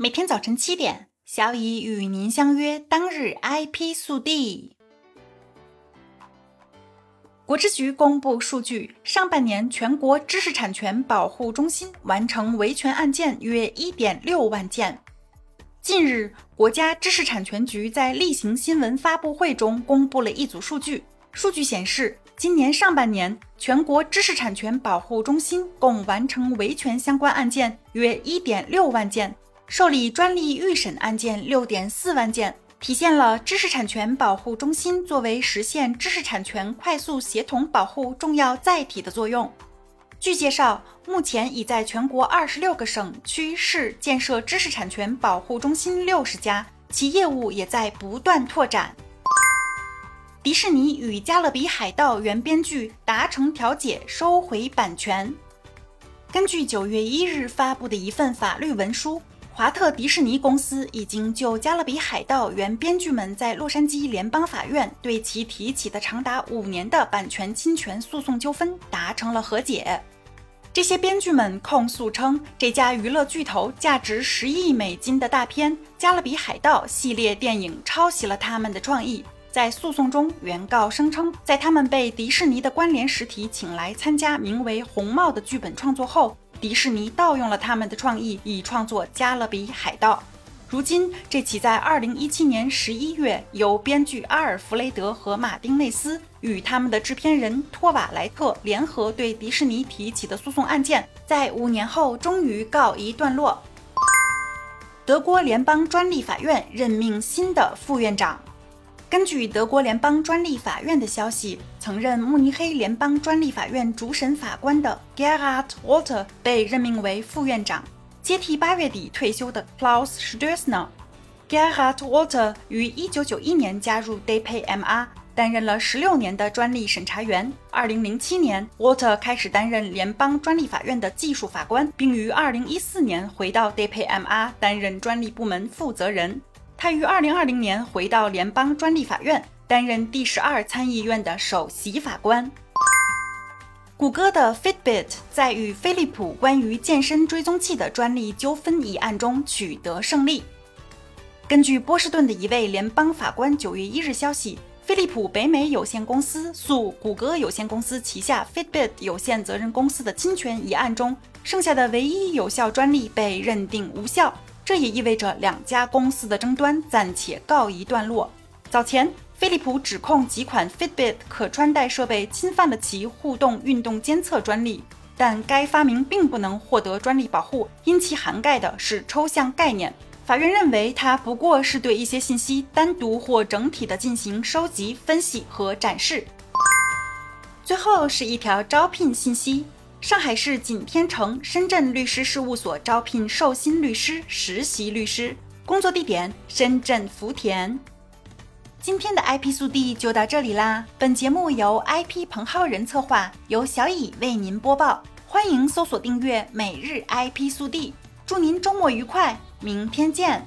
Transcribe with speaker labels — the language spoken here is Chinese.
Speaker 1: 每天早晨七点，小乙与您相约。当日 IP 速递。国知局公布数据，上半年全国知识产权保护中心完成维权案件约一点六万件。近日，国家知识产权局在例行新闻发布会中公布了一组数据，数据显示，今年上半年全国知识产权保护中心共完成维权相关案件约一点六万件。受理专利预审案件六点四万件，体现了知识产权保护中心作为实现知识产权快速协同保护重要载体的作用。据介绍，目前已在全国二十六个省区市建设知识产权保护中心六十家，其业务也在不断拓展。迪士尼与《加勒比海盗》原编剧达成调解，收回版权。根据九月一日发布的一份法律文书。华特迪士尼公司已经就《加勒比海盗》原编剧们在洛杉矶联邦法院对其提起的长达五年的版权侵权诉讼纠纷达成了和解。这些编剧们控诉称，这家娱乐巨头价值十亿美金的大片《加勒比海盗》系列电影抄袭了他们的创意。在诉讼中，原告声称，在他们被迪士尼的关联实体请来参加名为《红帽》的剧本创作后。迪士尼盗用了他们的创意，以创作《加勒比海盗》。如今，这起在2017年11月由编剧阿尔弗雷德和马丁内斯与他们的制片人托瓦莱特联合对迪士尼提起的诉讼案件，在五年后终于告一段落。德国联邦专利法院任命新的副院长。根据德国联邦专利法院的消息，曾任慕尼黑联邦专利法院主审法官的 Gerhard Walter 被任命为副院长，接替八月底退休的 Klaus Stössner。Gerhard Walter 于1991年加入 DPMR，担任了16年的专利审查员。2007年，Walter 开始担任联邦专利法院的技术法官，并于2014年回到 DPMR 担任专利部门负责人。他于二零二零年回到联邦专利法院，担任第十二参议院的首席法官。谷歌的 Fitbit 在与飞利浦关于健身追踪器的专利纠纷一案中取得胜利。根据波士顿的一位联邦法官九月一日消息，飞利浦北美有限公司诉谷歌有限公司旗下 Fitbit 有限责任公司的侵权一案中，剩下的唯一有效专利被认定无效。这也意味着两家公司的争端暂且告一段落。早前，飞利浦指控几款 Fitbit 可穿戴设备侵犯了其互动运动监测专利，但该发明并不能获得专利保护，因其涵盖的是抽象概念。法院认为，它不过是对一些信息单独或整体的进行收集、分析和展示。最后是一条招聘信息。上海市锦天城深圳律师事务所招聘寿薪律师、实习律师，工作地点深圳福田。今天的 IP 速递就到这里啦。本节目由 IP 彭浩仁策划，由小乙为您播报。欢迎搜索订阅每日 IP 速递。祝您周末愉快，明天见。